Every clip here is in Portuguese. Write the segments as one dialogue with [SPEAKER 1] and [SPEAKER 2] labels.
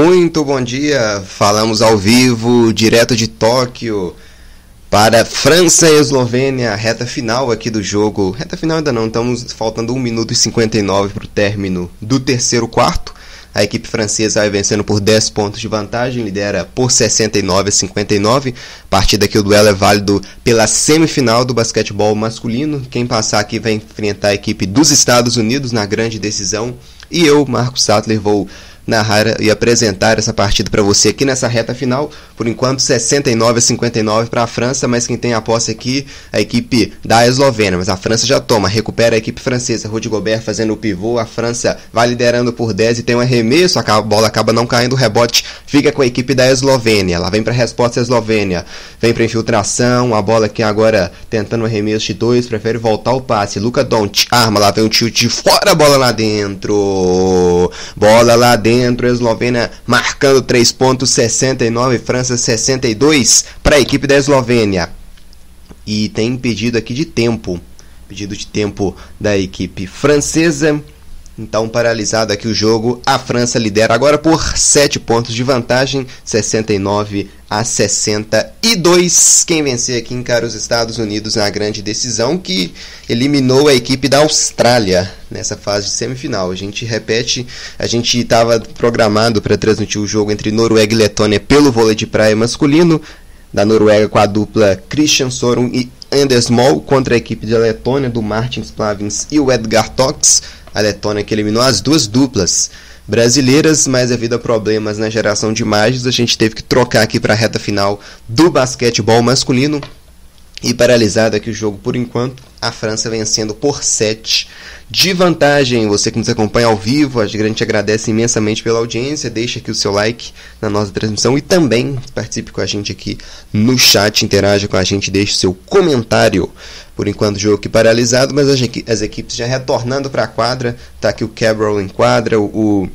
[SPEAKER 1] Muito bom dia, falamos ao vivo, direto de Tóquio, para França e Eslovênia, reta final aqui do jogo. Reta final ainda não, estamos faltando 1 minuto e 59 para o término do terceiro quarto. A equipe francesa vai vencendo por 10 pontos de vantagem, lidera por 69 a 59. Partida que o duelo é válido pela semifinal do basquetebol masculino. Quem passar aqui vai enfrentar a equipe dos Estados Unidos na grande decisão. E eu, Marcos Sattler, vou narrar e apresentar essa partida para você aqui nessa reta final. Por enquanto, 69 a 59 para a França, mas quem tem a posse aqui a equipe da Eslovênia. Mas a França já toma, recupera a equipe francesa. Rudy Gobert fazendo o pivô. A França vai liderando por 10 e tem um arremesso. A bola acaba não caindo, o rebote fica com a equipe da Eslovênia. Ela vem para a resposta Eslovênia. Vem para infiltração. A bola aqui agora tentando um arremesso de 2. Prefere voltar o passe. Luca Don't arma. Lá vem um tilt de fora. Bola lá dentro. Bola lá dentro dentro, Eslovênia marcando 3 pontos, 69, França 62 para a equipe da Eslovênia. E tem pedido aqui de tempo, pedido de tempo da equipe francesa. Então, paralisado aqui o jogo, a França lidera agora por 7 pontos de vantagem, 69 a 62. Quem vencer aqui encara os Estados Unidos na grande decisão que eliminou a equipe da Austrália nessa fase de semifinal. A gente repete, a gente estava programado para transmitir o jogo entre Noruega e Letônia pelo vôlei de praia masculino, da Noruega com a dupla Christian Sorum e Anders Moll contra a equipe da Letônia do Martin Splavins e o Edgar Tox a Letônia que eliminou as duas duplas brasileiras, mas devido a problemas na geração de imagens, a gente teve que trocar aqui para a reta final do basquetebol masculino. E paralisado aqui o jogo por enquanto, a França vencendo por 7 de vantagem. Você que nos acompanha ao vivo, a gente agradece imensamente pela audiência. Deixa aqui o seu like na nossa transmissão e também participe com a gente aqui no chat, interaja com a gente, deixe seu comentário. Por enquanto, o jogo aqui paralisado, mas as, equipes já retornando para a quadra. Tá aqui o Cabral em quadra, o,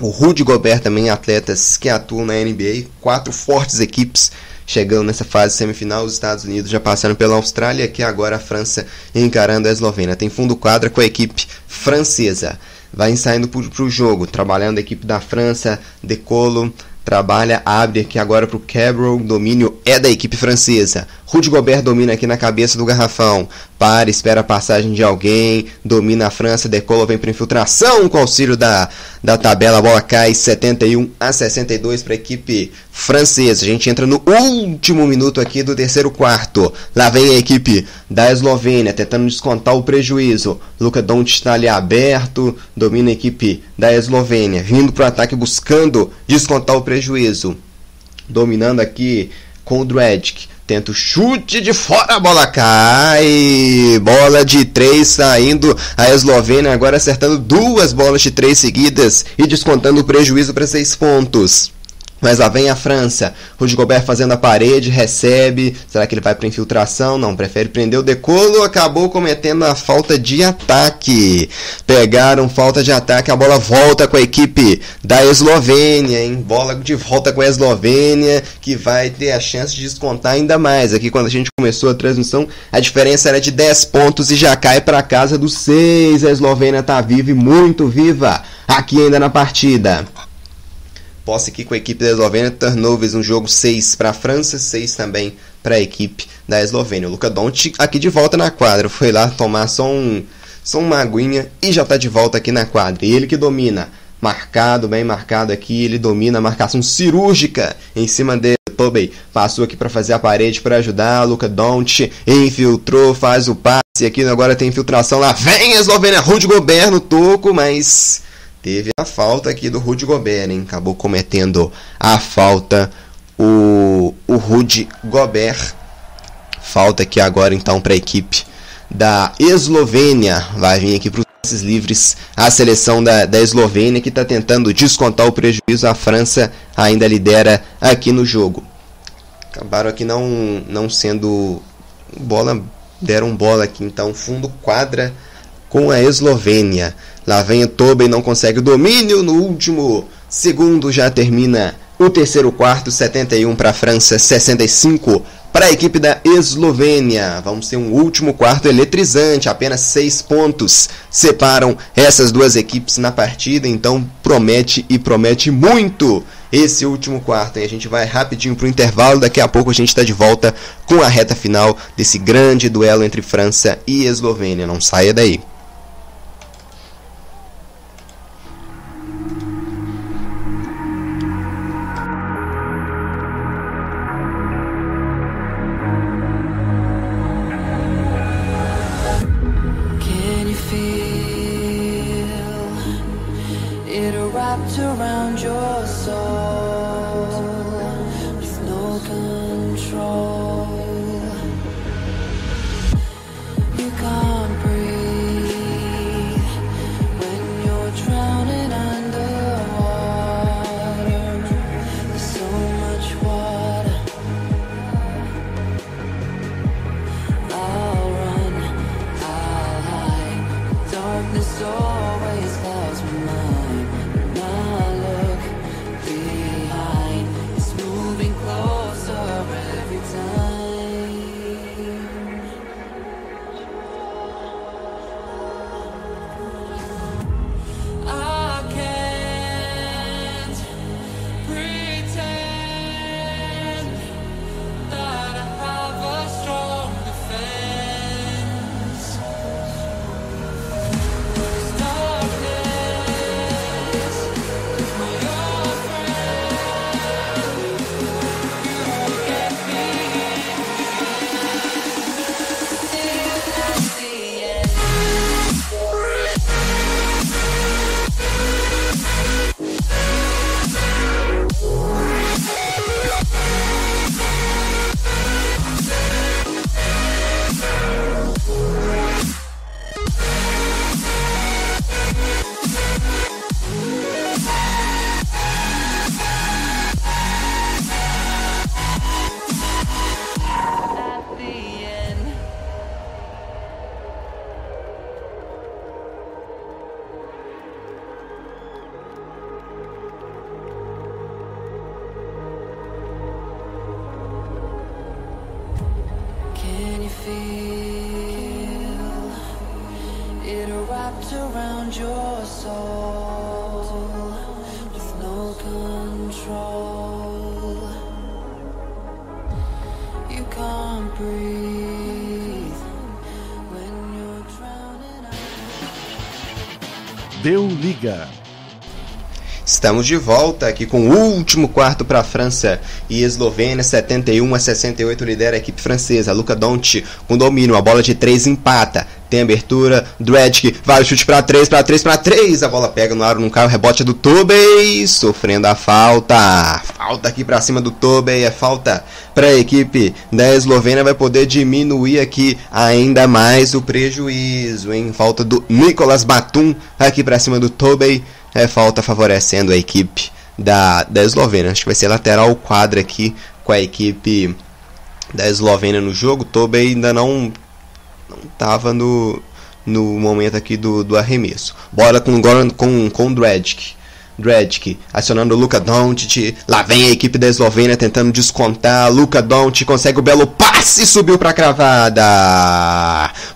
[SPEAKER 1] o Rudy Gobert também, atletas que atuam na NBA. Quatro fortes equipes chegando nessa fase semifinal. Os Estados Unidos já passaram pela Austrália, que agora a França encarando a Eslovênia. Tem fundo quadra com a equipe francesa. Vai saindo para o jogo, trabalhando a equipe da França, Decolo, trabalha, abre aqui agora para o Cabral, domínio é da equipe francesa. Rudy Gobert domina aqui na cabeça do garrafão, para, espera a passagem de alguém, domina a França, decola, vem para infiltração com auxílio da, da tabela, a bola cai 71 a 62 para a equipe francesa. A gente entra no último minuto aqui do terceiro quarto. Lá vem a equipe da Eslovênia tentando descontar o prejuízo. Luca Doncic está ali aberto, domina a equipe da Eslovênia, vindo para o ataque buscando descontar o prejuízo. Dominando aqui com o Dredic Tenta o chute de fora, a bola cai. Bola de três saindo. A Eslovênia agora acertando duas bolas de três seguidas e descontando o prejuízo para seis pontos. Mas lá vem a França. Rudy Gobert fazendo a parede, recebe. Será que ele vai para infiltração? Não, prefere prender o decolo. Acabou cometendo a falta de ataque. Pegaram falta de ataque. A bola volta com a equipe da Eslovênia, hein? Bola de volta com a Eslovênia, que vai ter a chance de descontar ainda mais. Aqui, quando a gente começou a transmissão, a diferença era de 10 pontos e já cai para casa dos 6. A Eslovênia está viva e muito viva aqui ainda na partida posse aqui com a equipe da Eslovênia. Turnovers, um jogo 6 para a França, 6 também para a equipe da Eslovênia. O Luca Doncic aqui de volta na quadra. Foi lá tomar só, um, só uma aguinha e já está de volta aqui na quadra. E ele que domina. Marcado, bem marcado aqui. Ele domina a marcação cirúrgica em cima dele. Tobey passou aqui para fazer a parede para ajudar. Luca Doncic infiltrou, faz o passe. Aqui agora tem infiltração lá. Vem a Eslovênia. Rudy Gobert no toco, mas Teve a falta aqui do Rudy Gobert, hein? Acabou cometendo a falta o, o Rudy Gobert. Falta aqui agora então para a equipe da Eslovênia. Vai vir aqui para os livres a seleção da, da Eslovênia que está tentando descontar o prejuízo. A França ainda lidera aqui no jogo. Acabaram aqui não, não sendo bola, deram bola aqui então fundo quadra com a Eslovênia. Lá vem o Tobin, não consegue o domínio. No último segundo já termina o terceiro quarto, 71 para a França, 65 para a equipe da Eslovênia. Vamos ter um último quarto eletrizante, apenas seis pontos separam essas duas equipes na partida, então promete e promete muito esse último quarto. E a gente vai rapidinho para o intervalo, daqui a pouco a gente está de volta com a reta final desse grande duelo entre França e Eslovênia. Não saia daí. Estamos de volta aqui com o último quarto para a França e Eslovênia, 71 a 68 lidera a equipe francesa. Luca Doncic com domínio, a bola de 3 empata. Tem abertura, Dredge vai o chute para 3, para 3, para 3. A bola pega no aro, não cai, o rebote é do Tobey, sofrendo a falta. Falta aqui para cima do Tobey, é falta para a equipe da Eslovênia. Vai poder diminuir aqui ainda mais o prejuízo, hein? Falta do Nicolas Batum aqui para cima do Tobey é falta favorecendo a equipe da, da Eslovênia. Acho que vai ser lateral quadra aqui com a equipe da Eslovênia no jogo. Tobe ainda não estava no, no momento aqui do, do arremesso. Bola com com com Dredge. Dredge acionando o Luka Doncic. Lá vem a equipe da Eslovênia tentando descontar. Luka Doncic consegue o belo passe e subiu para cravada.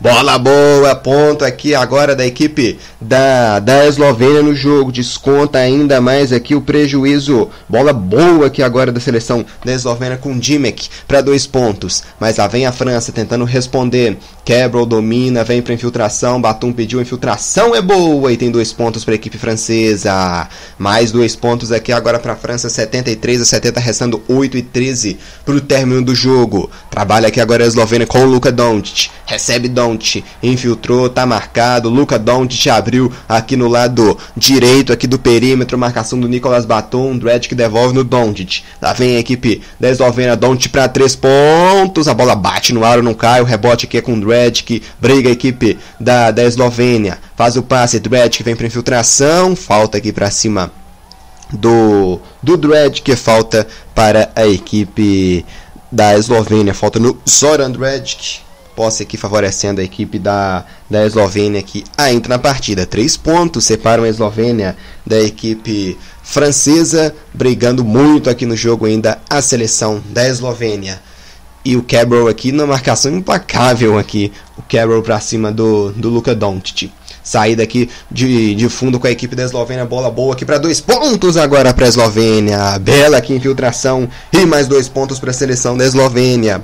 [SPEAKER 1] Bola boa, ponto aqui agora da equipe da, da Eslovênia no jogo. Desconta ainda mais aqui o prejuízo. Bola boa aqui agora da seleção da Eslovênia com Dimek para dois pontos. Mas lá vem a França tentando responder. Quebra domina, vem para infiltração. Batum pediu infiltração, é boa e tem dois pontos para a equipe francesa. Mais dois pontos aqui agora para a França, 73 a 70, restando 8 e 13 para o término do jogo. Trabalha aqui agora a Eslovênia com o Luka Doncic. Recebe Doncic, infiltrou, tá marcado. Luka Doncic abriu aqui no lado direito aqui do perímetro, marcação do Nicolas Batum, Dredd que devolve no Doncic. Lá vem a equipe da Eslovênia, Doncic para três pontos. A bola bate no aro, não cai. O rebote aqui é com Dredd que briga a equipe da, da Eslovênia. Faz o passe, Dredd que vem para infiltração. Falta aqui para cima do, do Dredd que falta para a equipe da Eslovênia. Falta no Zoran Dredd. Posse aqui favorecendo a equipe da, da Eslovênia que entra na partida. Três pontos separam a Eslovênia da equipe francesa, brigando muito aqui no jogo ainda a seleção da Eslovênia. E o Cabral aqui na marcação implacável aqui. O Cabral para cima do, do Luka Doncic. Saída aqui de, de fundo com a equipe da Eslovênia. Bola boa aqui para dois pontos agora para a Eslovênia. Bela aqui infiltração. E mais dois pontos para a seleção da Eslovênia.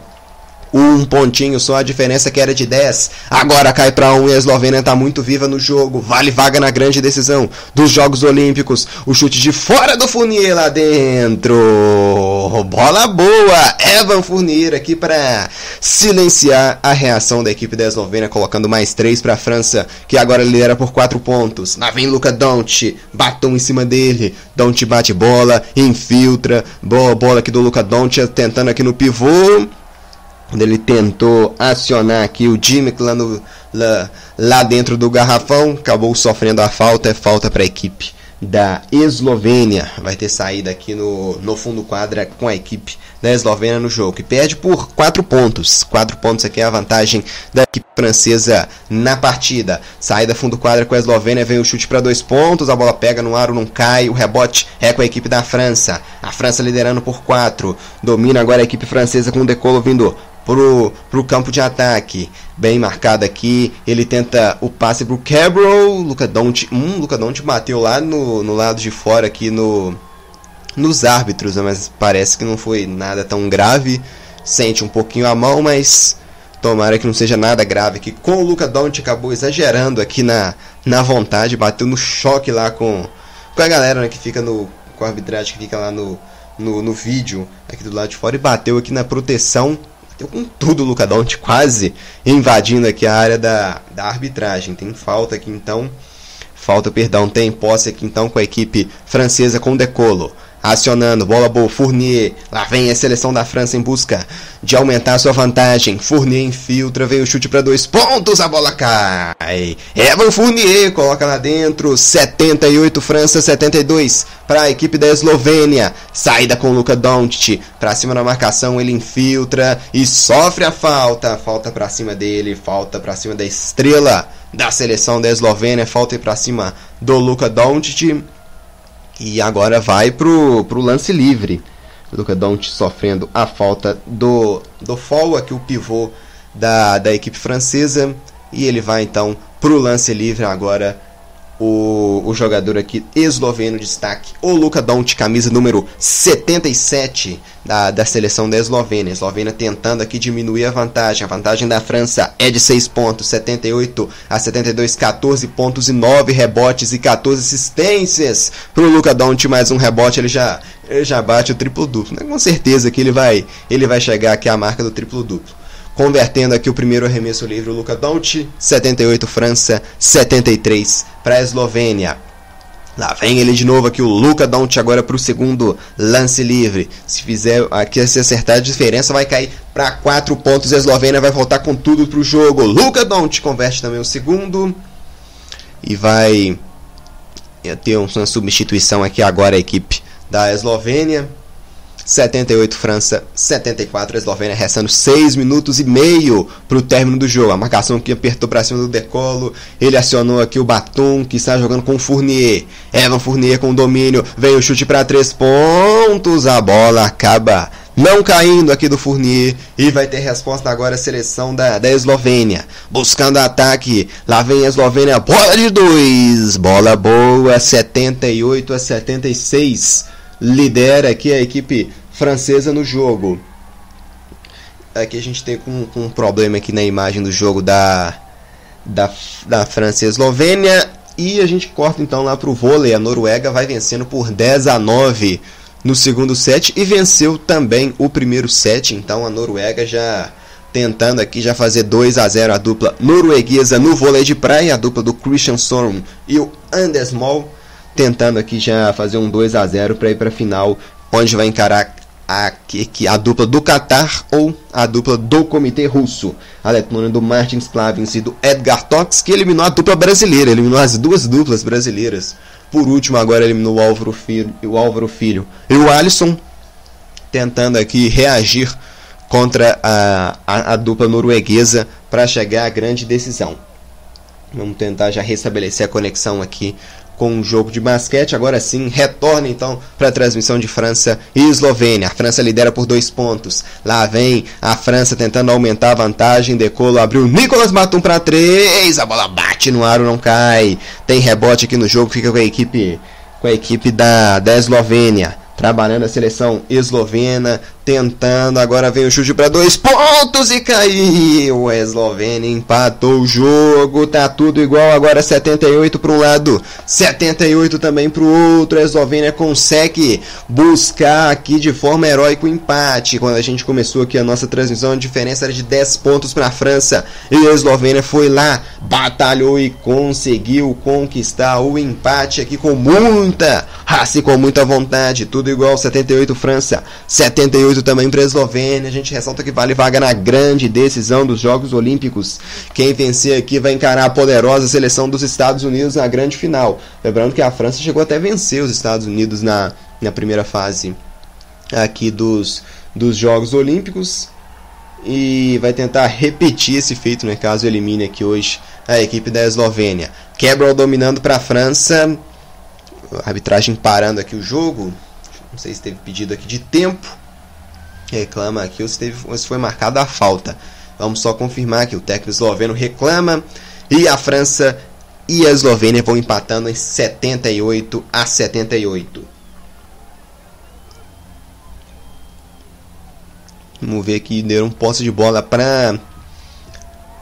[SPEAKER 1] Um pontinho só, a diferença que era de 10. Agora cai para 1 um, e a Eslovênia está muito viva no jogo. Vale vaga na grande decisão dos Jogos Olímpicos. O chute de fora do Fournier lá dentro. Bola boa. Evan Fournier aqui para silenciar a reação da equipe da Eslovênia, colocando mais 3 para a França, que agora lidera por 4 pontos. Lá vem Luca Doncic, batom em cima dele. Doncic bate bola, infiltra. Boa bola aqui do Luca Doncic, tentando aqui no pivô quando ele tentou acionar aqui o Jimmy lá, lá, lá dentro do garrafão, acabou sofrendo a falta, é falta para a equipe da Eslovênia. Vai ter saída aqui no, no fundo quadra com a equipe da Eslovênia no jogo, que perde por 4 pontos. 4 pontos aqui é a vantagem da equipe francesa na partida. Saída fundo quadra com a Eslovênia, vem o chute para 2 pontos, a bola pega no aro, não cai, o rebote é com a equipe da França. A França liderando por 4. Domina agora a equipe francesa com o Decolo vindo pro, pro campo de ataque. Bem marcado aqui. Ele tenta o passe pro Cabral. Luca Doncic, hum, Luca Doncic bateu lá no, no lado de fora aqui no nos árbitros, né? mas parece que não foi nada tão grave. Sente um pouquinho a mão, mas tomara que não seja nada grave aqui. Com o Luca Doncic acabou exagerando aqui na, na vontade, bateu no choque lá com, com a galera né, que fica no com a arbitragem que fica lá no, no, no vídeo aqui do lado de fora e bateu aqui na proteção Com tudo o Luca quase invadindo aqui a área da, da arbitragem. Tem falta aqui então. Falta, perdão, tem posse aqui então com a equipe francesa com Decolo. Acionando, bola boa, Fournier. Lá vem a seleção da França em busca de aumentar sua vantagem. Fournier infiltra, vem o chute para dois pontos, a bola cai. Evan Fournier coloca lá dentro. 78 França, 72 para a equipe da Eslovênia. Saída com Luka Doncic para cima da marcação, ele infiltra e sofre a falta. Falta para cima dele, falta para cima da estrela da seleção da Eslovênia, falta para cima do Luka Doncic. E agora vai pro, pro lance livre. Luca Doncic sofrendo a falta do, do Fall, aqui o pivô da, da equipe francesa. E ele vai então pro lance livre agora o, o jogador aqui esloveno destaque, o Luka Doncic, camisa número 77 da, da seleção da Eslovênia. A Eslovênia tentando aqui diminuir a vantagem. A vantagem da França é de 6 pontos, 78 a 72, 14 pontos e 9 rebotes e 14 assistências para o Luka Doncic. Mais um rebote, ele já, ele já bate o triplo-duplo. Né? Com certeza que ele vai, ele vai chegar aqui à marca do triplo-duplo. Convertendo aqui o primeiro arremesso livre, o Luca Doncic, 78 França, 73 para a Eslovênia. Lá vem ele de novo aqui, o Luca Doncic agora para o segundo lance livre. Se fizer aqui, se acertar a diferença, vai cair para 4 pontos. A Eslovênia vai voltar com tudo para o jogo. Luca Doncic converte também o segundo. E vai ter uma substituição aqui agora a equipe da Eslovênia. 78 França, 74 Eslovênia, restando 6 minutos e meio para o término do jogo. A marcação que apertou para cima do Decolo, ele acionou aqui o Batum, que está jogando com o Fournier. Evan Fournier com domínio, vem o chute para 3 pontos, a bola acaba não caindo aqui do Fournier e vai ter resposta agora a seleção da, da Eslovênia. Buscando ataque, lá vem a Eslovênia, bola de 2, bola boa, 78 a 76 lidera aqui a equipe francesa no jogo. Aqui a gente tem com, um problema aqui na imagem do jogo da, da, da França e Eslovênia. E a gente corta então lá para o vôlei. A Noruega vai vencendo por 10 a 9 no segundo set e venceu também o primeiro set. Então a Noruega já tentando aqui já fazer 2 a 0 a dupla norueguesa no vôlei de praia, a dupla do Christian Storm e o Anders Moll tentando aqui já fazer um 2 a 0 para ir para a final, onde vai encarar a, a, a dupla do Qatar ou a dupla do Comitê Russo. A Letônia do Martin Splavins e do Edgar Tox, que eliminou a dupla brasileira, eliminou as duas duplas brasileiras. Por último, agora eliminou o Álvaro Filho, o Álvaro Filho e o Alisson, tentando aqui reagir contra a, a, a dupla norueguesa para chegar à grande decisão. Vamos tentar já restabelecer a conexão aqui com um jogo de basquete. Agora sim, retorna então para a transmissão de França e Eslovênia. A França lidera por dois pontos. Lá vem a França tentando aumentar a vantagem. Decolo abriu Nicolas Batum para três. A bola bate no aro, não cai. Tem rebote aqui no jogo, fica com a equipe com a equipe da, da Eslovênia trabalhando a seleção eslovena, tentando, agora vem o chute para dois pontos e caiu. A Eslovênia empatou o jogo, tá tudo igual, agora 78 para um lado, 78 também para o outro. A Eslovênia consegue buscar aqui de forma heróica o empate. Quando a gente começou aqui a nossa transmissão, a diferença era de 10 pontos para a França e a Eslovênia foi lá, batalhou e conseguiu conquistar o empate aqui com muita e com muita vontade. Tudo igual, 78 França, 78 também para a Eslovênia. A gente ressalta que vale vaga na grande decisão dos Jogos Olímpicos. Quem vencer aqui vai encarar a poderosa seleção dos Estados Unidos na grande final. Lembrando que a França chegou até a vencer os Estados Unidos na, na primeira fase aqui dos, dos Jogos Olímpicos. E vai tentar repetir esse feito, né, caso elimine aqui hoje a equipe da Eslovênia. Cabral dominando para a França. A arbitragem parando aqui o jogo. Não sei se teve pedido aqui de tempo reclama aqui ou se, teve, se foi marcada a falta. Vamos só confirmar que o técnico esloveno reclama e a França e a Eslovênia vão empatando em 78 a 78. Vamos ver aqui, deu um posse de bola para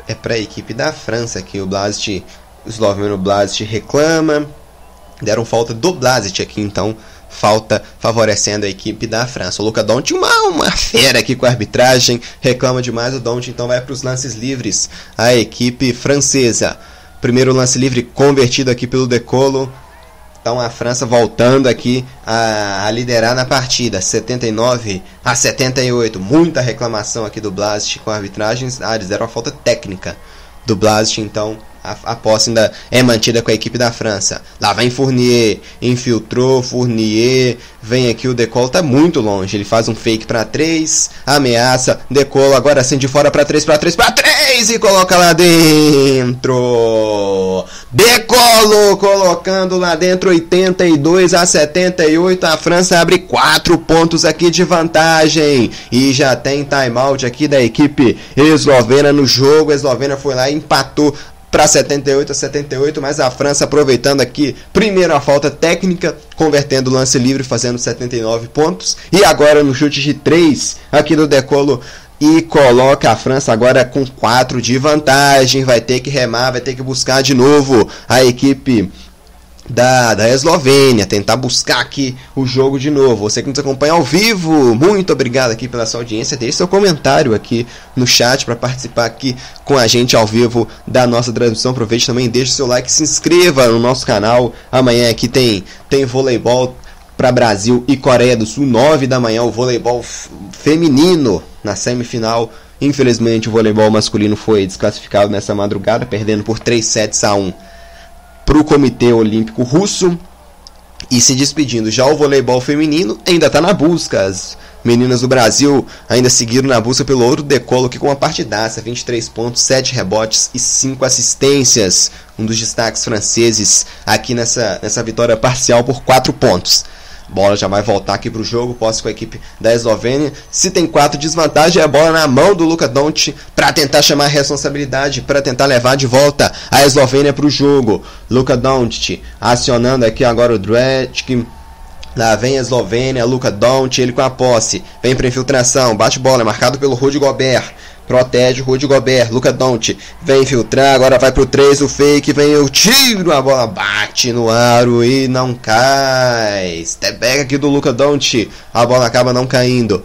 [SPEAKER 1] é para a equipe da França que o Blast, o esloveno Blast reclama. Deram falta do Blast aqui, então falta favorecendo a equipe da França. O Luca Doncic, uma, uma fera aqui com a arbitragem, reclama demais o Doncic, então vai para os lances livres a equipe francesa. Primeiro lance livre convertido aqui pelo Decolo. Então a França voltando aqui a, a, liderar na partida, 79 a 78. Muita reclamação aqui do Blast com a arbitragem. Ah, eles deram a falta técnica do Blast, então a, a posse ainda é mantida com a equipe da França. Lá vem Fournier, infiltrou Fournier, vem aqui o Decolo, tá muito longe. Ele faz um fake para 3, ameaça, Decolo agora sim de fora para 3, para 3, para 3 e coloca lá dentro. Decolo colocando lá dentro 82 a 78. A França abre 4 pontos aqui de vantagem e já tem timeout aqui da equipe eslovena no jogo. A Eslovênia foi lá e empatou para 78 a 78, mas a França aproveitando aqui, primeiro a falta técnica, convertendo o lance livre, fazendo 79 pontos, e agora no chute de 3 aqui do Decolo e coloca a França agora com 4 de vantagem, vai ter que remar, vai ter que buscar de novo a equipe da, da Eslovênia, tentar buscar aqui o jogo de novo. Você que nos acompanha ao vivo, muito obrigado aqui pela sua audiência. Deixe seu comentário aqui no chat para participar aqui com a gente ao vivo da nossa transmissão. Aproveite também, deixe seu like, se inscreva no nosso canal. Amanhã aqui tem, tem voleibol para Brasil e Coreia do Sul, 9 da manhã, o voleibol feminino na semifinal. Infelizmente, o voleibol masculino foi desclassificado nessa madrugada, perdendo por 3 sets a 1 para o Comitê Olímpico Russo e se despedindo. Já o voleibol feminino ainda está na busca. As meninas do Brasil ainda seguiram na busca pelo ouro decolo que com uma partidaça, 23 pontos, 7 rebotes e 5 assistências. Um dos destaques franceses aqui nessa, nessa vitória parcial por 4 pontos. Bola já vai voltar aqui para o jogo, posse com a equipe da Eslovênia. Se tem quatro desvantagem, é a bola na mão do Luka Doncic para tentar chamar a responsabilidade, para tentar levar de volta a Eslovênia para o jogo. Luka Doncic acionando aqui agora o Dredge. Lá vem a Eslovênia, Luka Doncic, ele com a posse. Vem para infiltração, bate bola, é marcado pelo Rudy Gobert. Protege o Rudy Gobert. Luca Don't vem filtrar. Agora vai pro 3. O fake. Vem o tiro. A bola bate no aro e não cai. Step back aqui do Luca Don't. A bola acaba não caindo.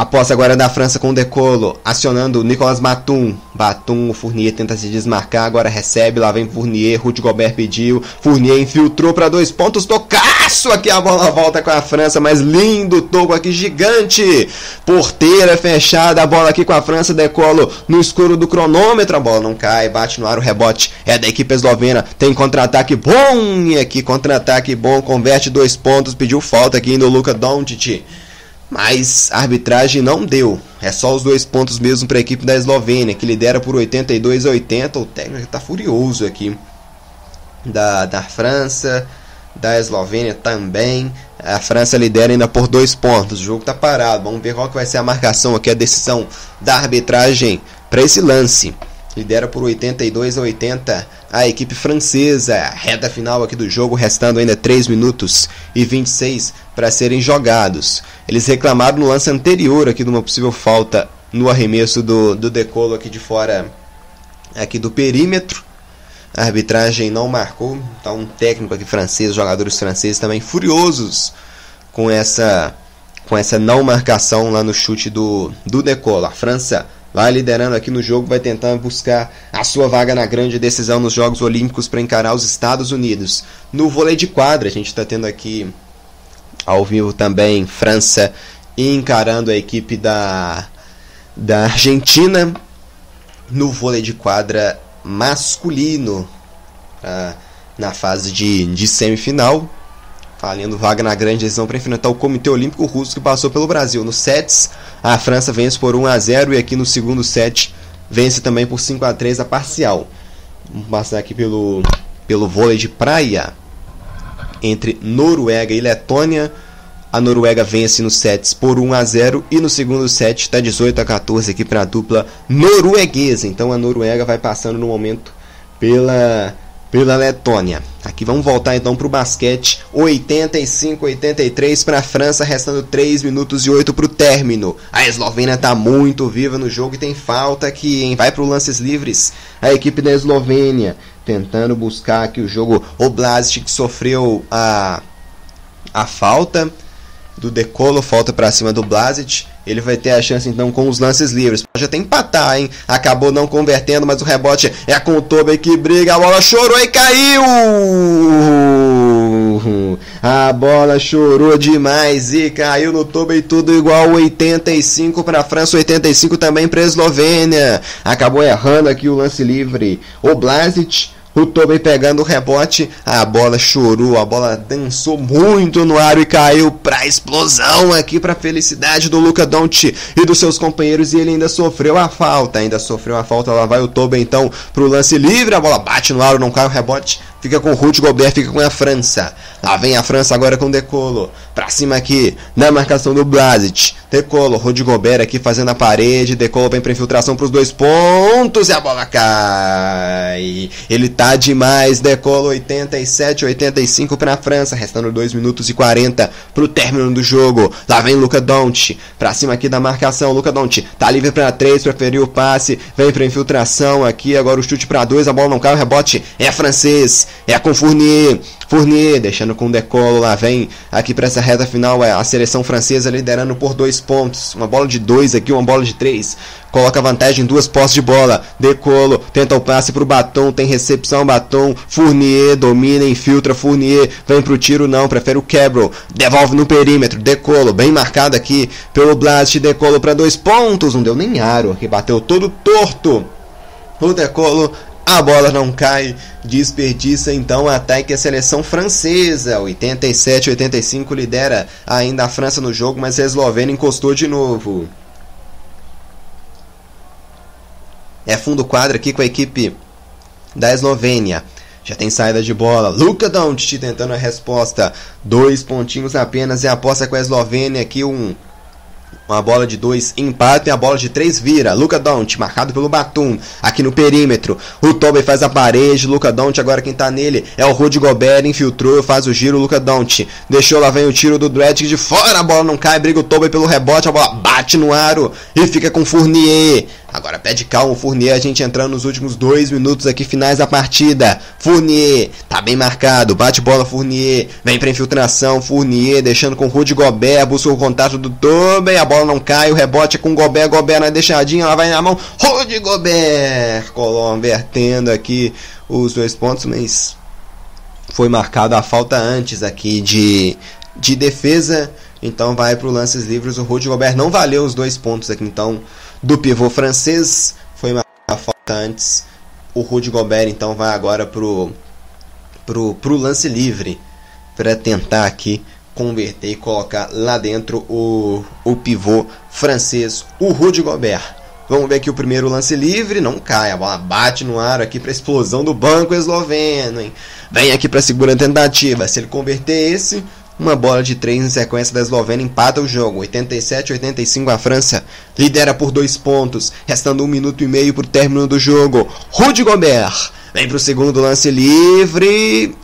[SPEAKER 1] A posse agora é da França com o Decolo, acionando Nicolas Batum. Batum, o Fournier tenta se desmarcar, agora recebe, lá vem Fournier, Rudy Gobert pediu, Fournier infiltrou para dois pontos, tocaço aqui a bola volta com a França, mas lindo toco aqui gigante. Porteira fechada, a bola aqui com a França, Decolo no escuro do cronômetro, a bola não cai, bate no ar o rebote, é da equipe eslovena, tem contra-ataque bom, e aqui contra-ataque bom, converte dois pontos, pediu falta aqui no Luca Doncic. Mas a arbitragem não deu. É só os dois pontos mesmo para a equipe da Eslovênia, que lidera por 82 a 80. O técnico está furioso aqui. Da, da França. da Eslovênia também. A França lidera ainda por dois pontos. O jogo está parado. Vamos ver qual que vai ser a marcação aqui, a decisão da arbitragem para esse lance. Lidera por 82 a 80 a equipe francesa. Reta final aqui do jogo, restando ainda 3 minutos e 26 para serem jogados. Eles reclamaram no lance anterior aqui de uma possível falta no arremesso do, do decolo aqui de fora aqui do perímetro. A arbitragem não marcou. Tá um técnico aqui francês, jogadores franceses também furiosos com essa com essa não marcação lá no chute do, do Decolo. A França vai liderando aqui no jogo, vai tentando buscar a sua vaga na grande decisão nos Jogos Olímpicos para encarar os Estados Unidos. No vôlei de quadra, a gente está tendo aqui ao vivo também França encarando a equipe da, da Argentina no vôlei de quadra masculino uh, na fase de, de semifinal. Valendo vaga na grande decisão para enfrentar o Comitê Olímpico Russo que passou pelo Brasil. Nos sets, a França vence por 1 a 0 e aqui no segundo set vence também por 5 a 3 a parcial. Vamos passar aqui pelo, pelo vôlei de praia entre Noruega e Letônia. A Noruega vence nos sets por 1 a 0 e no segundo set está 18 a 14 aqui para a dupla norueguesa. Então a Noruega vai passando no momento pela pela Letônia. Aqui vamos voltar então para o basquete. 85-83 para a França, restando 3 minutos e 8 para o término. A Eslovênia está muito viva no jogo e tem falta aqui, hein? Vai para lances livres. A equipe da Eslovênia tentando buscar aqui o jogo. O Blasic que sofreu a, a falta do Decolo, falta para cima do Blasic. Ele vai ter a chance então com os lances livres. Pode até empatar, hein? Acabou não convertendo, mas o rebote é com o Tobey que briga. A bola chorou e caiu! A bola chorou demais e caiu no Tobey tudo igual 85 para a França, 85 também para a Eslovênia. Acabou errando aqui o lance livre. O Blasic o Tobey pegando o rebote, a bola chorou, a bola dançou muito no ar e caiu para explosão aqui para felicidade do Luca Doncic e dos seus companheiros e ele ainda sofreu a falta, ainda sofreu a falta, lá vai o Tobey então pro lance livre, a bola bate no ar, não cai o rebote, Fica com o Ruth Gobert, fica com a França. Lá vem a França agora com Decolo. Pra cima aqui, na marcação do Blasic. Decolo, Rudy Gobert aqui fazendo a parede. Decolo vem pra infiltração pros dois pontos e a bola cai. Ele tá demais. Decolo 87, 85 pra França. Restando 2 minutos e 40 pro término do jogo. Lá vem Luca Doncic. Pra cima aqui da marcação. Luca Doncic tá livre pra 3, preferiu o passe. Vem pra infiltração aqui. Agora o chute pra 2. A bola não cai, o rebote é francês. É com Fournier. Fournier deixando com decolo. Lá vem aqui para essa reta final é a seleção francesa liderando por dois pontos. Uma bola de dois aqui, uma bola de três. Coloca vantagem em duas postes de bola. Decolo, tenta o passe pro Batom, tem recepção, Batom. Fournier domina, infiltra. Fournier vem pro tiro, não, prefere o Cabral. Devolve no perímetro. Decolo, bem marcado aqui pelo Blast. Decolo para dois pontos. Não deu nem aro, que bateu todo torto. O Decolo a bola não cai, desperdiça então ataque a seleção francesa. 87-85 lidera ainda a França no jogo, mas a Eslovênia encostou de novo. É fundo quadro aqui com a equipe da Eslovênia. Já tem saída de bola. Luka Doncic tentando a resposta. Dois pontinhos apenas e aposta com a Eslovênia aqui um uma bola de dois empate e a bola de três vira. Luca Don't, marcado pelo Batum, aqui no perímetro. O Toby faz a parede. Luca Don't, agora quem tá nele é o Rudy Gobert. Infiltrou, faz o giro. Luca Don't deixou lá, vem o tiro do Dredd de fora. A bola não cai, briga o Toby pelo rebote. A bola bate no aro e fica com Fournier. Agora pede calma, Fournier, a gente entrando nos últimos dois minutos aqui finais da partida. Fournier, tá bem marcado, bate bola Fournier, vem pra infiltração, Fournier, deixando com Rudy Gobert, busca o contato do Tobey, a bola não cai, o rebote é com Gobert, Gobert na deixadinha, ela vai na mão, Rudy Gobert, convertendo aqui os dois pontos, mas foi marcada a falta antes aqui de, de defesa, então vai para lances livres, o Rudy Gobert não valeu os dois pontos aqui, então do pivô francês. Foi uma falta antes. O Rudy Gobert então vai agora pro, pro, pro lance livre para tentar aqui converter e colocar lá dentro o, o pivô francês, o Rudy Gobert. Vamos ver aqui o primeiro lance livre, não cai, a bola bate no ar aqui para explosão do banco esloveno, hein? Vem aqui para segunda tentativa, se ele converter esse, uma bola de três em sequência da Eslovênia empata o jogo. 87-85 a França lidera por dois pontos, restando um minuto e meio para o término do jogo. Rudy Gobert vem para o segundo lance livre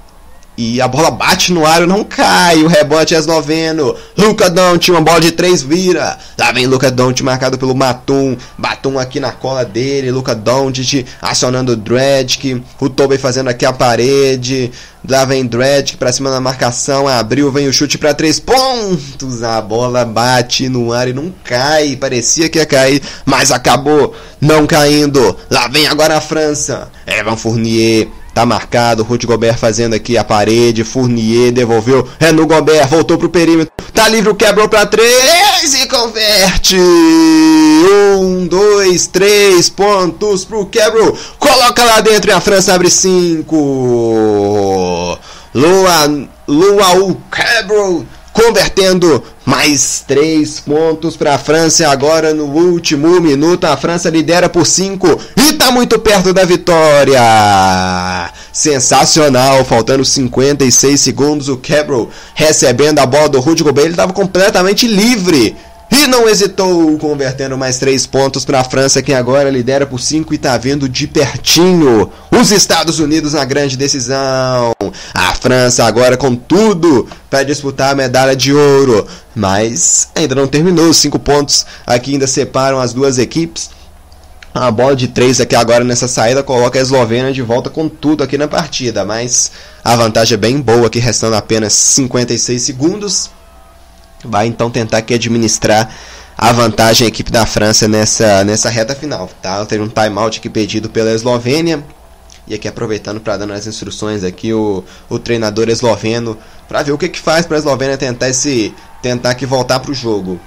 [SPEAKER 1] e a bola bate no ar e não cai. O rebote é esloveno. Luca Doncic, uma bola de três vira. Lá vem Luca Doncic marcado pelo Batum. Batum aqui na cola dele. Luca Doncic acionando o Dredd. O Tobey fazendo aqui a parede. Lá vem Dredd para cima da marcação. Abriu, vem o chute para três pontos. A bola bate no ar e não cai. Parecia que ia cair, mas acabou não caindo. Lá vem agora a França. Evan Fournier Tá marcado, Rudy Gobert fazendo aqui a parede, Fournier devolveu, é no Gobert, voltou pro perímetro, tá livre, quebrou pra três e converte! Um, dois, três pontos pro quebro, coloca lá dentro e a França abre cinco! Lua, o quebro convertendo mais três pontos para a França. Agora no último minuto, a França lidera por cinco está muito perto da vitória. Sensacional, faltando 56 segundos, o Cabral recebendo a bola do Rudy Gobert, ele estava completamente livre e não hesitou, convertendo mais três pontos para a França, que agora lidera por cinco e está vendo de pertinho os Estados Unidos na grande decisão. A França agora com tudo para disputar a medalha de ouro, mas ainda não terminou. Os cinco pontos aqui ainda separam as duas equipes. A bola de três aqui agora nessa saída coloca a Eslovênia de volta com tudo aqui na partida, mas a vantagem é bem boa aqui, restando apenas 56 segundos vai então tentar aqui administrar a vantagem a equipe da França nessa, nessa reta final. Tá? Tem um timeout aqui pedido pela Eslovênia. E aqui aproveitando para dar as instruções aqui o, o treinador esloveno para ver o que, que faz para a Eslovênia tentar esse tentar aqui voltar para o jogo.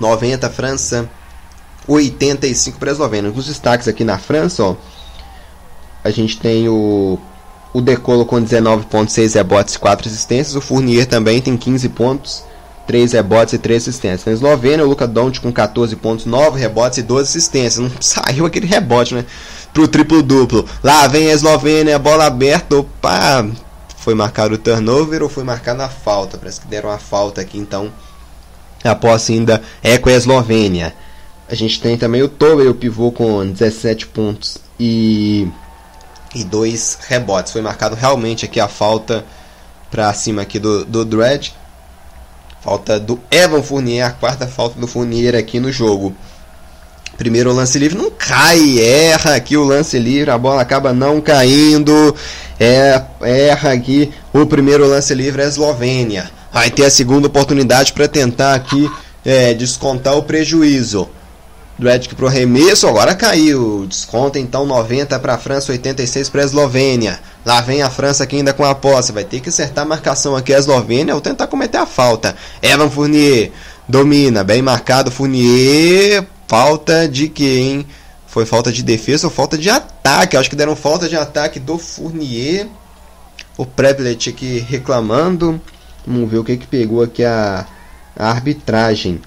[SPEAKER 1] 90 França, 85 para a Eslovênia. Os destaques aqui na França, ó, a gente tem o o Decolo com 19.6 rebotes e 4 assistências. O Fournier também tem 15 pontos, 3 rebotes e 3 assistências. Na Eslovênia, o Luka Doncic com 14 pontos, 9 rebotes e 12 assistências. Não saiu aquele rebote, né? Pro triplo-duplo. Lá vem a Eslovênia, bola aberta. Opa! Foi marcado o turnover ou foi marcada a falta? Parece que deram a falta aqui, então. A posse ainda é com a Eslovênia. A gente tem também o Tower, o pivô com 17 pontos e e dois rebotes. Foi marcado realmente aqui a falta para cima aqui do, do Dredd. Falta do Evan Fournier, a quarta falta do Fournier aqui no jogo. Primeiro lance livre não cai, erra aqui o lance livre, a bola acaba não caindo. É, erra aqui o primeiro lance livre a Eslovênia. Vai ter a segunda oportunidade para tentar aqui é, descontar o prejuízo. Dredic pro arremesso, agora caiu. Desconta então 90 para a França, 86 para a Eslovênia. Lá vem a França aqui ainda com a posse. Vai ter que acertar a marcação aqui a Eslovênia ou tentar cometer a falta. Evan Fournier domina, bem marcado Fournier. Falta de quem? Foi falta de defesa ou falta de ataque? Acho que deram falta de ataque do Fournier. O Preplet aqui reclamando. Vamos ver o que que pegou aqui a, a arbitragem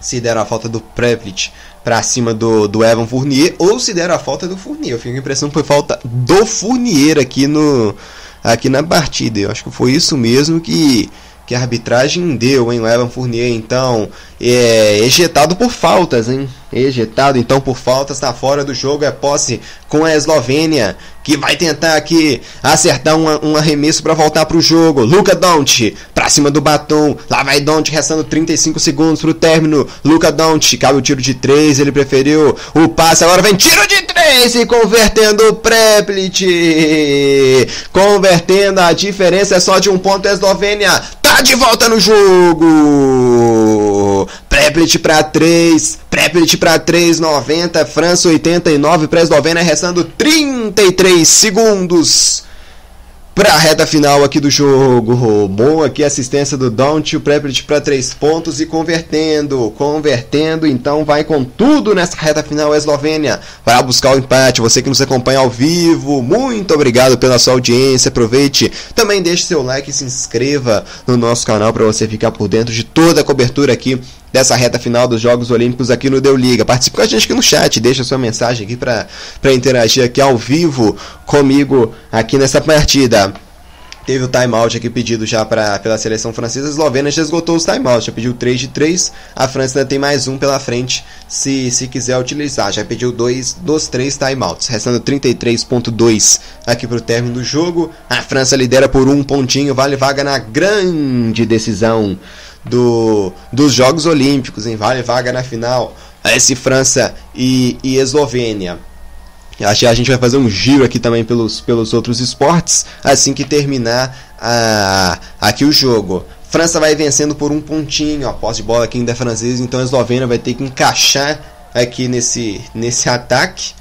[SPEAKER 1] se deram a falta do Prevlit para cima do, do Evan Fournier ou se deram a falta do Fournier. Eu fico com a impressão que foi falta do Fournier aqui, no, aqui na partida. Eu acho que foi isso mesmo que, que a arbitragem deu, hein? O Evan Fournier, então, é ejetado por faltas, hein? Ejetado, então, por faltas, está fora do jogo. É posse com a Eslovênia que vai tentar aqui acertar um, um arremesso para voltar para o jogo. Luca Doncic para cima do batom. Lá vai Doncic restando 35 segundos para o término. Luca Doncic cabe o tiro de 3, ele preferiu o passe. Agora vem tiro de 3 e convertendo o Preplit. Convertendo a diferença é só de um ponto. A Eslovênia tá de volta no jogo. Preplit para 3, Preplit para 3,90, França 89 para a Eslovênia restando 33 segundos para a reta final aqui do jogo. Bom aqui assistência do Don't, o Preplit para 3 pontos e convertendo, convertendo, então vai com tudo nessa reta final Eslovênia para buscar o empate. Você que nos acompanha ao vivo, muito obrigado pela sua audiência. Aproveite, também deixe seu like e se inscreva no nosso canal para você ficar por dentro de toda a cobertura aqui dessa reta final dos Jogos Olímpicos aqui no Deu Liga. Participe com a gente aqui no chat, deixa sua mensagem aqui para interagir aqui ao vivo comigo aqui nessa partida. Teve o timeout aqui pedido já pra, pela seleção francesa. A Eslovênia já esgotou os timeouts, já pediu 3 de 3. A França ainda tem mais um pela frente, se, se quiser utilizar. Já pediu dois dos três timeouts, restando 33,2 aqui pro término do jogo. A França lidera por um pontinho, vale vaga na grande decisão do, dos Jogos Olímpicos, hein? Vale vaga na final. Esse França e, e Eslovênia. Acho que a gente vai fazer um giro aqui também pelos, pelos outros esportes assim que terminar a, aqui o jogo. França vai vencendo por um pontinho, a posse de bola aqui ainda é francesa, então a Eslovênia vai ter que encaixar aqui nesse, nesse ataque,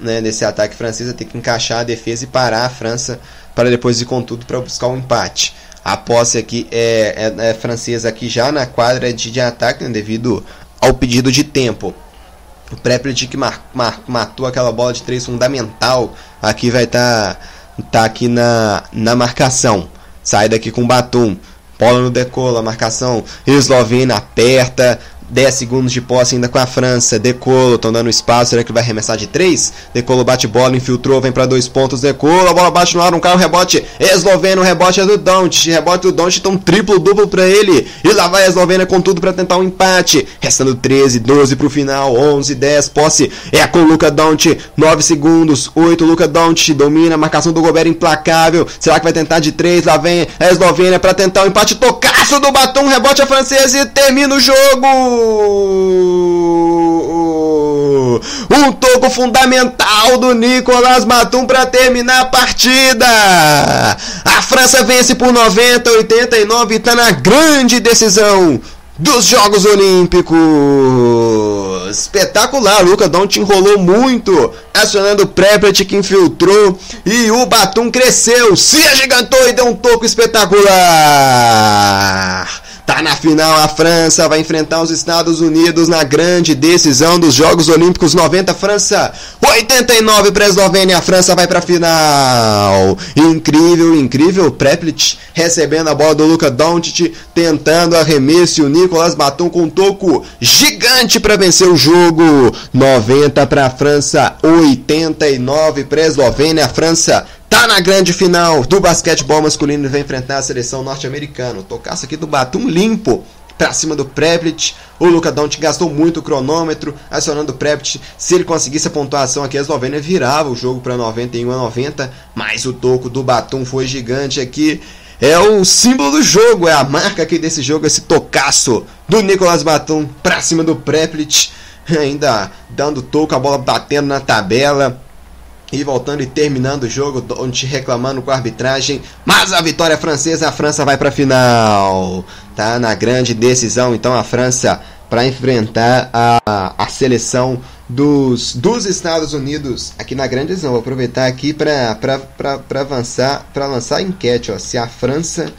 [SPEAKER 1] né, nesse ataque francês, vai ter que encaixar a defesa e parar a França para depois ir com tudo para buscar um empate. A posse aqui é, é, é francesa aqui já na quadra de, de ataque, né, devido ao pedido de tempo. O Prepelic que mar, mar, matou aquela bola de três fundamental. Aqui vai estar tá, tá aqui na, na marcação. Sai daqui com Batum. Bola no decola, marcação. Eslovênia aperta. 10 segundos de posse ainda com a França. Decolo, estão dando espaço. Será que vai arremessar de 3? Decolo bate bola, infiltrou, vem para dois pontos. Decolo, a bola bate no ar, um carro, rebote. Eslovênia, o rebote é do Don't. Rebote do Don't, então triplo, duplo para ele. E lá vai a Eslovênia com tudo para tentar um empate. Restando 13, 12 pro final. 11, 10, posse. É com o Luca Don't. 9 segundos, 8. Luca Don't domina. Marcação do Gobert implacável. Será que vai tentar de 3? Lá vem a Eslovênia para tentar o um empate. Tocaço do Batom, rebote a francesa e termina o jogo. Um toco fundamental do Nicolas Batum para terminar a partida. A França vence por 90 a 89 e está na grande decisão dos Jogos Olímpicos. Espetacular, Luca Doncic enrolou muito, acionando o Preplet que infiltrou e o Batum cresceu, se agigantou e deu um toco espetacular. Tá na final a França, vai enfrentar os Estados Unidos na grande decisão dos Jogos Olímpicos 90 França. 89 para a Eslovênia, a França vai para a final. Incrível, incrível, Preplit recebendo a bola do Luka Doncic, tentando arremesso o Nicolas Batum com um toco gigante para vencer o jogo. 90 para a França, 89 para a Eslovênia, a França tá na grande final do basquetebol masculino e vai enfrentar a seleção norte-americana. Tocaço aqui do Batum limpo para cima do Preplit. O Luka Doncic gastou muito o cronômetro, acionando o Preplit. Se ele conseguisse a pontuação aqui, a Eslovênia virava o jogo para 91 a 90, mas o toco do Batum foi gigante aqui. É o símbolo do jogo, é a marca aqui desse jogo, esse tocaço do Nicolas Batum para cima do Preplit. Ainda dando toco, a bola batendo na tabela e voltando e terminando o jogo, onde reclamando com a arbitragem, mas a vitória francesa, a França vai para a final. Tá na grande decisão, então a França para enfrentar a, a seleção dos, dos Estados Unidos aqui na grande decisão. Vou aproveitar aqui para avançar, para lançar a enquete, ó, se a França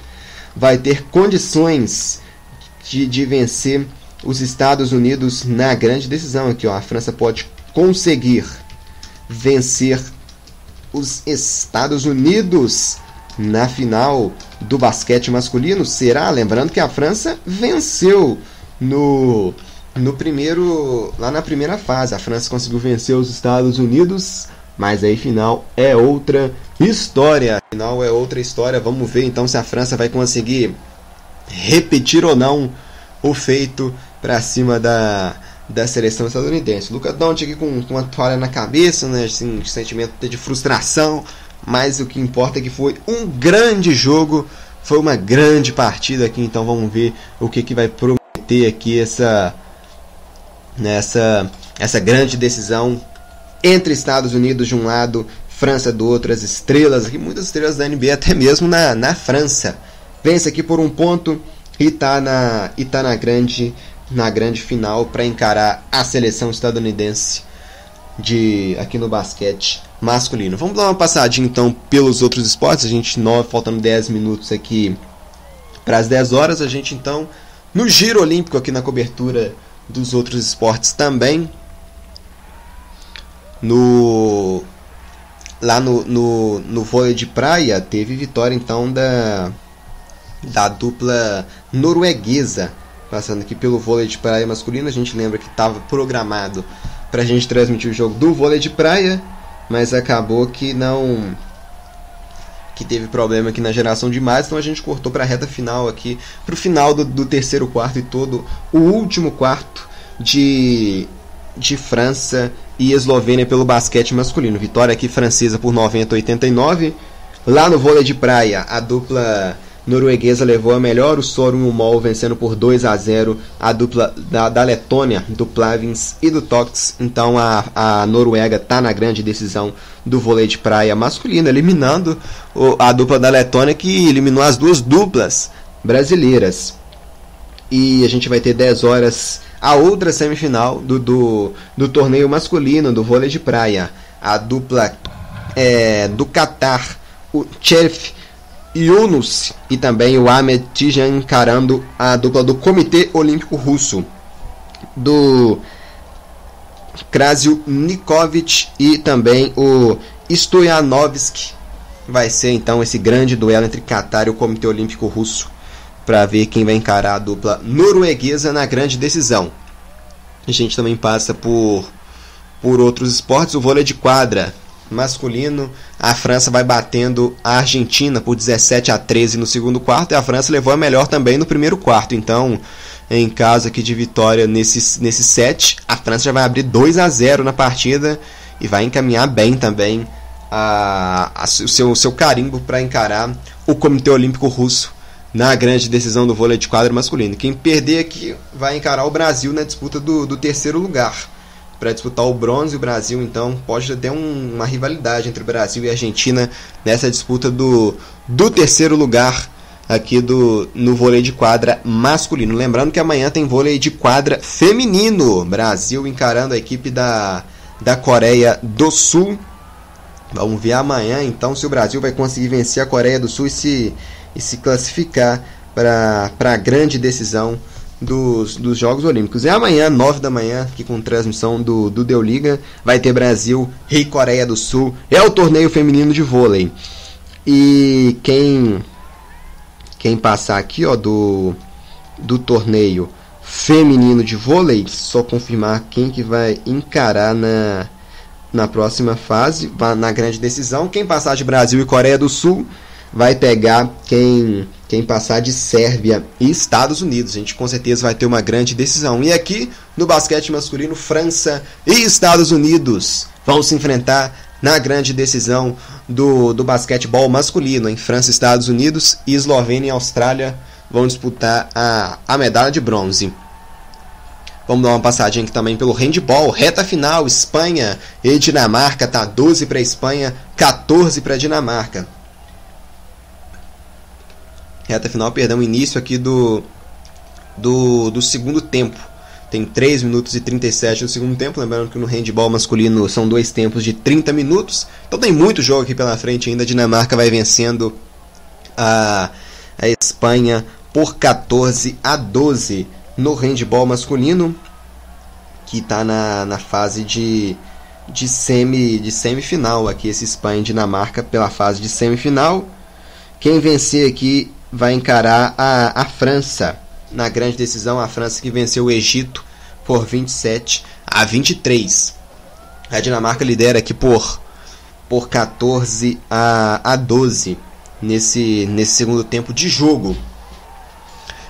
[SPEAKER 1] vai ter condições de, de vencer os Estados Unidos na grande decisão aqui, ó. A França pode conseguir vencer os Estados Unidos na final do basquete masculino. Será? Lembrando que a França venceu no no primeiro lá na primeira fase. A França conseguiu vencer os Estados Unidos, mas aí final é outra história. Final é outra história. Vamos ver então se a França vai conseguir repetir ou não o feito para cima da da seleção estadunidense. Luca Doncic com, com uma toalha na cabeça, né, assim, um sentimento de frustração, mas o que importa é que foi um grande jogo, foi uma grande partida aqui, então vamos ver o que, que vai prometer aqui essa nessa essa grande decisão entre Estados Unidos de um lado, França do outro, as estrelas, aqui muitas estrelas da NBA até mesmo na, na França. Vence aqui por um ponto e tá na e tá na grande na grande final para encarar a seleção estadunidense de aqui no basquete masculino. Vamos dar uma passadinha então pelos outros esportes. A gente nove, faltando 10 minutos aqui para as 10 horas, a gente então no giro olímpico aqui na cobertura dos outros esportes também. No lá no, no, no vôlei de praia teve vitória então da da dupla norueguesa Passando aqui pelo vôlei de praia masculino, a gente lembra que estava programado para a gente transmitir o jogo do vôlei de praia, mas acabou que não que teve problema aqui na geração de imagens, então a gente cortou para a reta final aqui, para o final do, do, terceiro quarto e todo o último quarto de, de França e Eslovênia pelo basquete masculino. Vitória aqui francesa por 90 a 89. Lá no vôlei de praia, a dupla norueguesa levou a melhor, o Sorum Mol vencendo por 2 a 0 a dupla da, da Letônia, do Plavins e do Tox. Então a, a Noruega está na grande decisão do vôlei de praia masculino, eliminando o, a dupla da Letônia que eliminou as duas duplas brasileiras. E a gente vai ter 10 horas a outra semifinal do, do, do torneio masculino do vôlei de praia. A dupla é, do Qatar, o Cherif Yunus e também o Ahmed Tijan encarando a dupla do Comitê Olímpico Russo, do Krasio e também o Stoyanovski. Vai ser então esse grande duelo entre Qatar e o Comitê Olímpico Russo para ver quem vai encarar a dupla norueguesa na grande decisão. A gente também passa por por outros esportes, o vôlei de quadra masculino, a França vai batendo a Argentina por 17 a 13 no segundo quarto e a França levou a melhor também no primeiro quarto. Então, em caso aqui de vitória nesse, nesse set, a França já vai abrir 2 a 0 na partida e vai encaminhar bem também a, a, o seu, seu carimbo para encarar o Comitê Olímpico Russo na grande decisão do vôlei de quadro masculino. Quem perder aqui vai encarar o Brasil na disputa do, do terceiro lugar para disputar o bronze. O Brasil, então, pode ter um, uma rivalidade entre o Brasil e a Argentina nessa disputa do, do terceiro lugar aqui do, no vôlei de quadra masculino. Lembrando que amanhã tem vôlei de quadra feminino. Brasil encarando a equipe da, da Coreia do Sul. Vamos ver amanhã então se o Brasil vai conseguir vencer a Coreia do Sul e se, e se classificar para a grande decisão dos, dos Jogos Olímpicos. E amanhã, 9 da manhã, aqui com transmissão do, do Deu Liga, vai ter Brasil e Coreia do Sul. É o torneio feminino de vôlei. E quem quem passar aqui, ó, do do torneio feminino de vôlei, só confirmar quem que vai encarar na na próxima fase, na grande decisão. Quem passar de Brasil e Coreia do Sul vai pegar quem quem passar de Sérvia e Estados Unidos. A gente com certeza vai ter uma grande decisão. E aqui no basquete masculino, França e Estados Unidos vão se enfrentar na grande decisão do, do basquetebol masculino. Em França, Estados Unidos e Eslovênia e Austrália vão disputar a, a medalha de bronze. Vamos dar uma passadinha aqui também pelo handball. Reta final, Espanha e Dinamarca. Tá 12 para Espanha, 14 para Dinamarca reta final, perdão, início aqui do, do, do segundo tempo. Tem 3 minutos e 37 no segundo tempo. Lembrando que no handball masculino são dois tempos de 30 minutos. Então tem muito jogo aqui pela frente ainda. A Dinamarca vai vencendo a, a Espanha por 14 a 12 no handball masculino. Que está na, na fase de, de, semi, de semifinal aqui. Esse Espanha e Dinamarca pela fase de semifinal. Quem vencer aqui vai encarar a, a França na grande decisão. A França que venceu o Egito por 27 a 23. A Dinamarca lidera aqui por, por 14 a, a 12 nesse, nesse segundo tempo de jogo.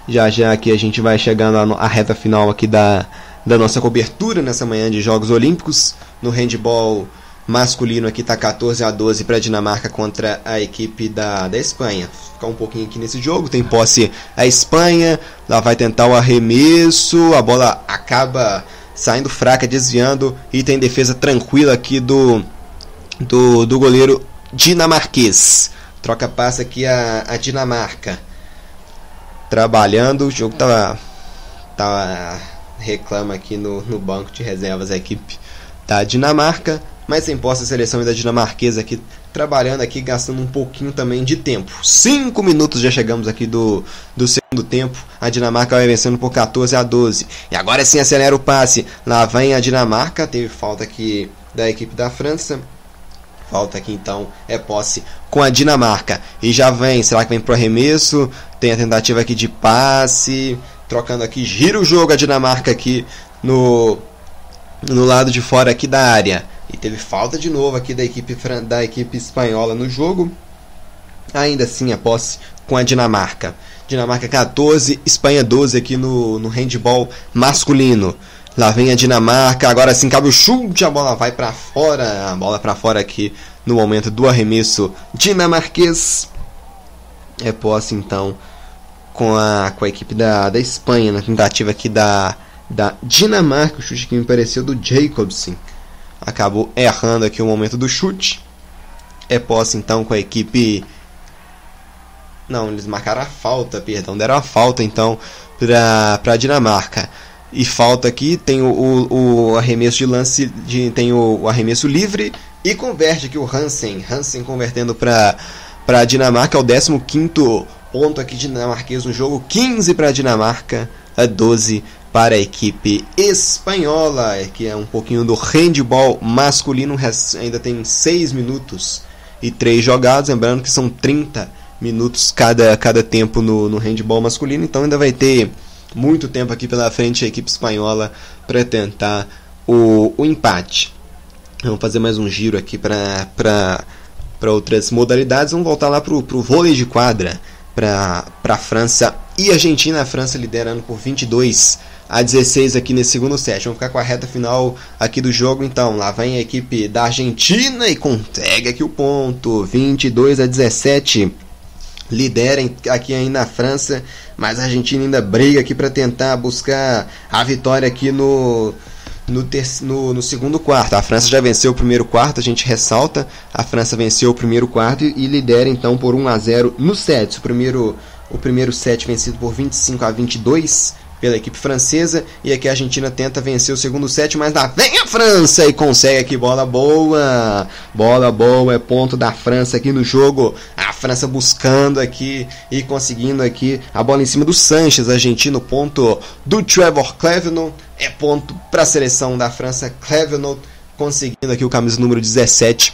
[SPEAKER 1] Já já aqui a gente vai chegando à reta final aqui da, da nossa cobertura nessa manhã de Jogos Olímpicos no handball masculino aqui está 14 a 12 para a Dinamarca contra a equipe da, da Espanha. Ficar um pouquinho aqui nesse jogo, tem posse a Espanha, lá vai tentar o arremesso, a bola acaba saindo fraca, desviando e tem defesa tranquila aqui do do, do goleiro dinamarquês. Troca passa aqui a, a Dinamarca. Trabalhando, o jogo tava tava reclama aqui no, no banco de reservas a equipe da Dinamarca mas sem posse a seleção da dinamarquesa aqui trabalhando aqui, gastando um pouquinho também de tempo. 5 minutos já chegamos aqui do, do segundo tempo. A Dinamarca vai vencendo por 14 a 12. E agora sim acelera o passe. Lá vem a Dinamarca, teve falta aqui da equipe da França. Falta aqui então é posse com a Dinamarca. E já vem, será que vem pro arremesso? Tem a tentativa aqui de passe. trocando aqui, gira o jogo a Dinamarca aqui no no lado de fora aqui da área. E teve falta de novo aqui da equipe da equipe espanhola no jogo. Ainda assim, a posse com a Dinamarca. Dinamarca 14, Espanha 12 aqui no, no handball masculino. Lá vem a Dinamarca, agora sim cabe o chute, a bola vai para fora, a bola para fora aqui no momento do arremesso dinamarquês. É posse então com a, com a equipe da, da Espanha na tentativa aqui da, da Dinamarca, o chute que me pareceu do Jacobsen. Acabou errando aqui o momento do chute. É posse então com a equipe não, eles marcaram a falta, perdão, deram a falta então para a Dinamarca. E falta aqui, tem o, o, o arremesso de lance, de, tem o, o, arremesso livre e converte aqui o Hansen. Hansen convertendo para a Dinamarca, é o 15 ponto aqui dinamarquês no jogo. 15 para a Dinamarca, a 12 para a equipe espanhola, que é um pouquinho do handball masculino. Ainda tem 6 minutos e 3 jogados, lembrando que são 30 minutos cada, cada tempo no, no handball masculino, então ainda vai ter muito tempo aqui pela frente a equipe espanhola para tentar o, o empate. Vamos fazer mais um giro aqui para outras modalidades. Vamos voltar lá para o vôlei de quadra, para a França e Argentina. A França liderando por 22 a 16 aqui nesse segundo set. Vamos ficar com a reta final aqui do jogo. Então, lá vem a equipe da Argentina e consegue aqui o ponto. 22 a 17 liderem aqui ainda na França, mas a Argentina ainda briga aqui para tentar buscar a vitória aqui no no, no, no, segundo quarto. A França já venceu o primeiro quarto, a gente ressalta. A França venceu o primeiro quarto e, e lidera então por 1 a 0 no set. O primeiro, o primeiro set vencido por 25 a 22 pela equipe francesa. E aqui a Argentina tenta vencer o segundo set, mas lá vem a França e consegue aqui bola boa. Bola boa, é ponto da França aqui no jogo. A França buscando aqui e conseguindo aqui a bola em cima do Sanches, argentino, ponto do Trevor Clevenon. É ponto para a seleção da França, Clevenon conseguindo aqui o camisa número 17.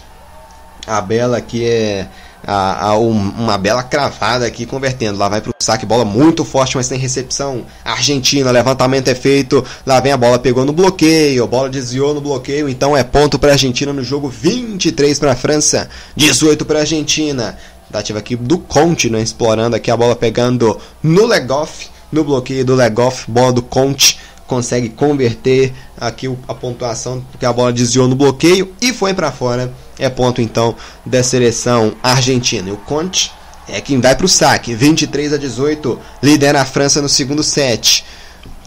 [SPEAKER 1] A Bela aqui é a, a um, uma bela cravada aqui convertendo. Lá vai pro saque, bola muito forte, mas tem recepção. Argentina, levantamento é feito. Lá vem a bola, pegou no bloqueio. Bola desviou no bloqueio. Então é ponto para Argentina no jogo. 23 para França, 18 para Argentina. Dativa aqui do Conte, né, explorando aqui a bola pegando no Legoff. No bloqueio do Legoff, bola do Conte consegue converter aqui a pontuação porque a bola desviou no bloqueio e foi para fora é ponto então da seleção argentina. E o Conte é quem vai para o saque. 23 a 18, lidera a França no segundo set.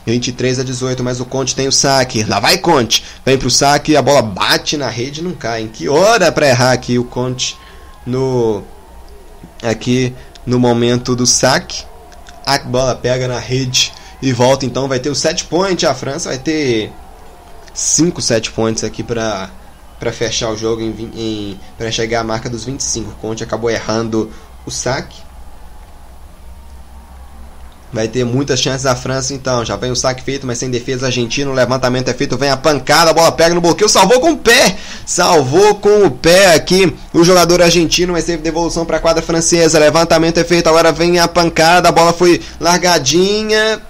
[SPEAKER 1] 23 a 18, mas o Conte tem o saque. Lá vai Conte. Vem para o saque, a bola bate na rede e não cai. Em que hora para errar aqui o Conte no aqui no momento do saque. A bola pega na rede e volta então, vai ter o set point, a França vai ter 5 set points aqui para para fechar o jogo em, em para chegar à marca dos 25. Conte acabou errando o saque. Vai ter muitas chances a França então. Já vem o saque feito, mas sem defesa argentino. O levantamento é feito, vem a pancada, a bola pega no bloqueio, salvou com o pé. Salvou com o pé aqui o jogador argentino, mas teve devolução para a quadra francesa. Levantamento é feito, agora vem a pancada, a bola foi largadinha.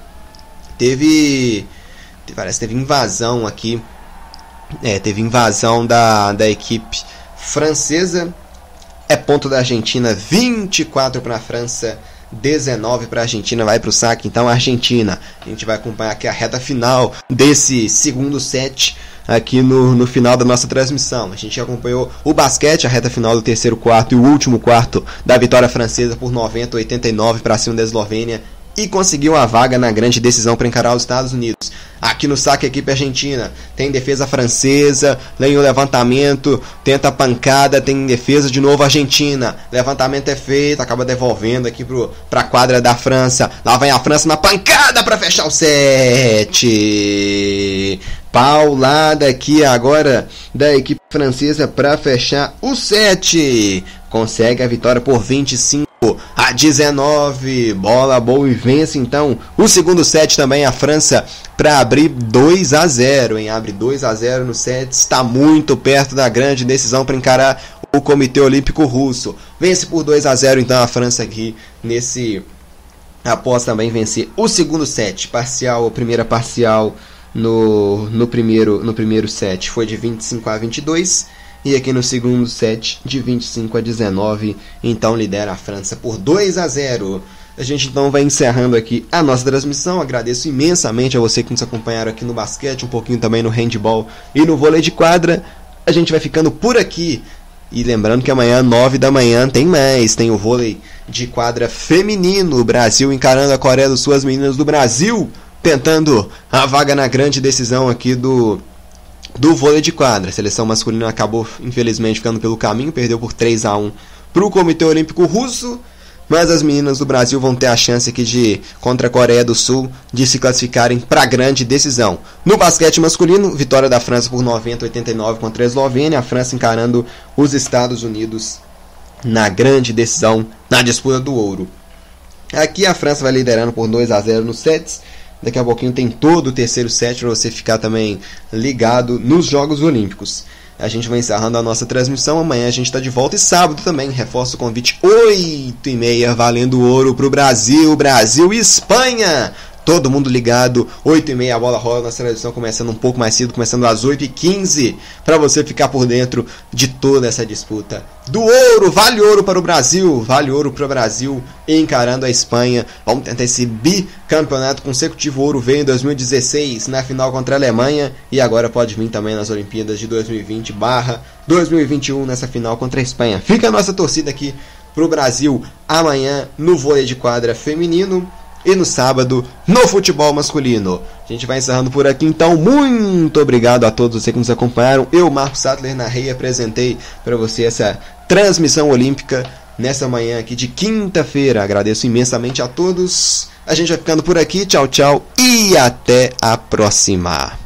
[SPEAKER 1] Teve parece que teve invasão aqui é, teve invasão da, da equipe francesa. É ponto da Argentina, 24 para a França, 19 para a Argentina, vai para o saque. Então, Argentina, a gente vai acompanhar aqui a reta final desse segundo set aqui no, no final da nossa transmissão. A gente acompanhou o basquete, a reta final do terceiro quarto e o último quarto da vitória francesa por 90 89 para cima da Eslovênia e conseguiu a vaga na grande decisão para encarar os Estados Unidos. Aqui no saque, a equipe argentina tem defesa francesa, vem o levantamento, tenta a pancada, tem defesa de novo argentina. Levantamento é feito, acaba devolvendo aqui para a quadra da França. Lá vem a França na pancada para fechar o set. Paulada aqui agora da equipe francesa para fechar o set. Consegue a vitória por 25 a 19. Bola boa e vence então o segundo set também a França para abrir 2 a 0, hein? Abre 2 a 0 no set, está muito perto da grande decisão para encarar o Comitê Olímpico Russo. Vence por 2 a 0 então a França aqui nesse após também vencer o segundo set, parcial, a primeira parcial no, no, primeiro, no primeiro set foi de 25 a 22 e aqui no segundo set de 25 a 19, então lidera a França por 2 a 0. A gente então vai encerrando aqui a nossa transmissão. Agradeço imensamente a você que nos acompanharam aqui no basquete, um pouquinho também no handball e no vôlei de quadra. A gente vai ficando por aqui. E lembrando que amanhã, 9 da manhã, tem mais. Tem o vôlei de quadra feminino. O Brasil encarando a Coreia do Sul, as meninas do Brasil tentando a vaga na grande decisão aqui do do vôlei de quadra. A seleção masculina acabou, infelizmente, ficando pelo caminho, perdeu por 3 a 1 para o Comitê Olímpico Russo. Mas as meninas do Brasil vão ter a chance aqui de, contra a Coreia do Sul, de se classificarem para a grande decisão. No basquete masculino, vitória da França por 90 89 contra a Eslovênia. A França encarando os Estados Unidos na grande decisão, na disputa do ouro. Aqui a França vai liderando por 2 a 0 nos sets. Daqui a pouquinho tem todo o terceiro set para você ficar também ligado nos Jogos Olímpicos. A gente vai encerrando a nossa transmissão. Amanhã a gente está de volta e sábado também. Reforço o convite 8 e meia, valendo ouro para o Brasil. Brasil e Espanha todo mundo ligado, 8 e meia a bola rola, nossa transmissão começando um pouco mais cedo, começando às 8 e 15 para você ficar por dentro de toda essa disputa. Do ouro, vale ouro para o Brasil, vale ouro para o Brasil, encarando a Espanha. Vamos tentar esse bicampeonato consecutivo. ouro veio em 2016 na final contra a Alemanha e agora pode vir também nas Olimpíadas de 2020 barra 2021 nessa final contra a Espanha. Fica a nossa torcida aqui para o Brasil amanhã no vôlei de quadra feminino e no sábado no futebol masculino. A gente vai encerrando por aqui, então muito obrigado a todos vocês que nos acompanharam. Eu, Marcos Sattler, narrei e apresentei para você essa transmissão olímpica nessa manhã aqui de quinta-feira. Agradeço imensamente a todos. A gente vai ficando por aqui. Tchau, tchau e até a próxima.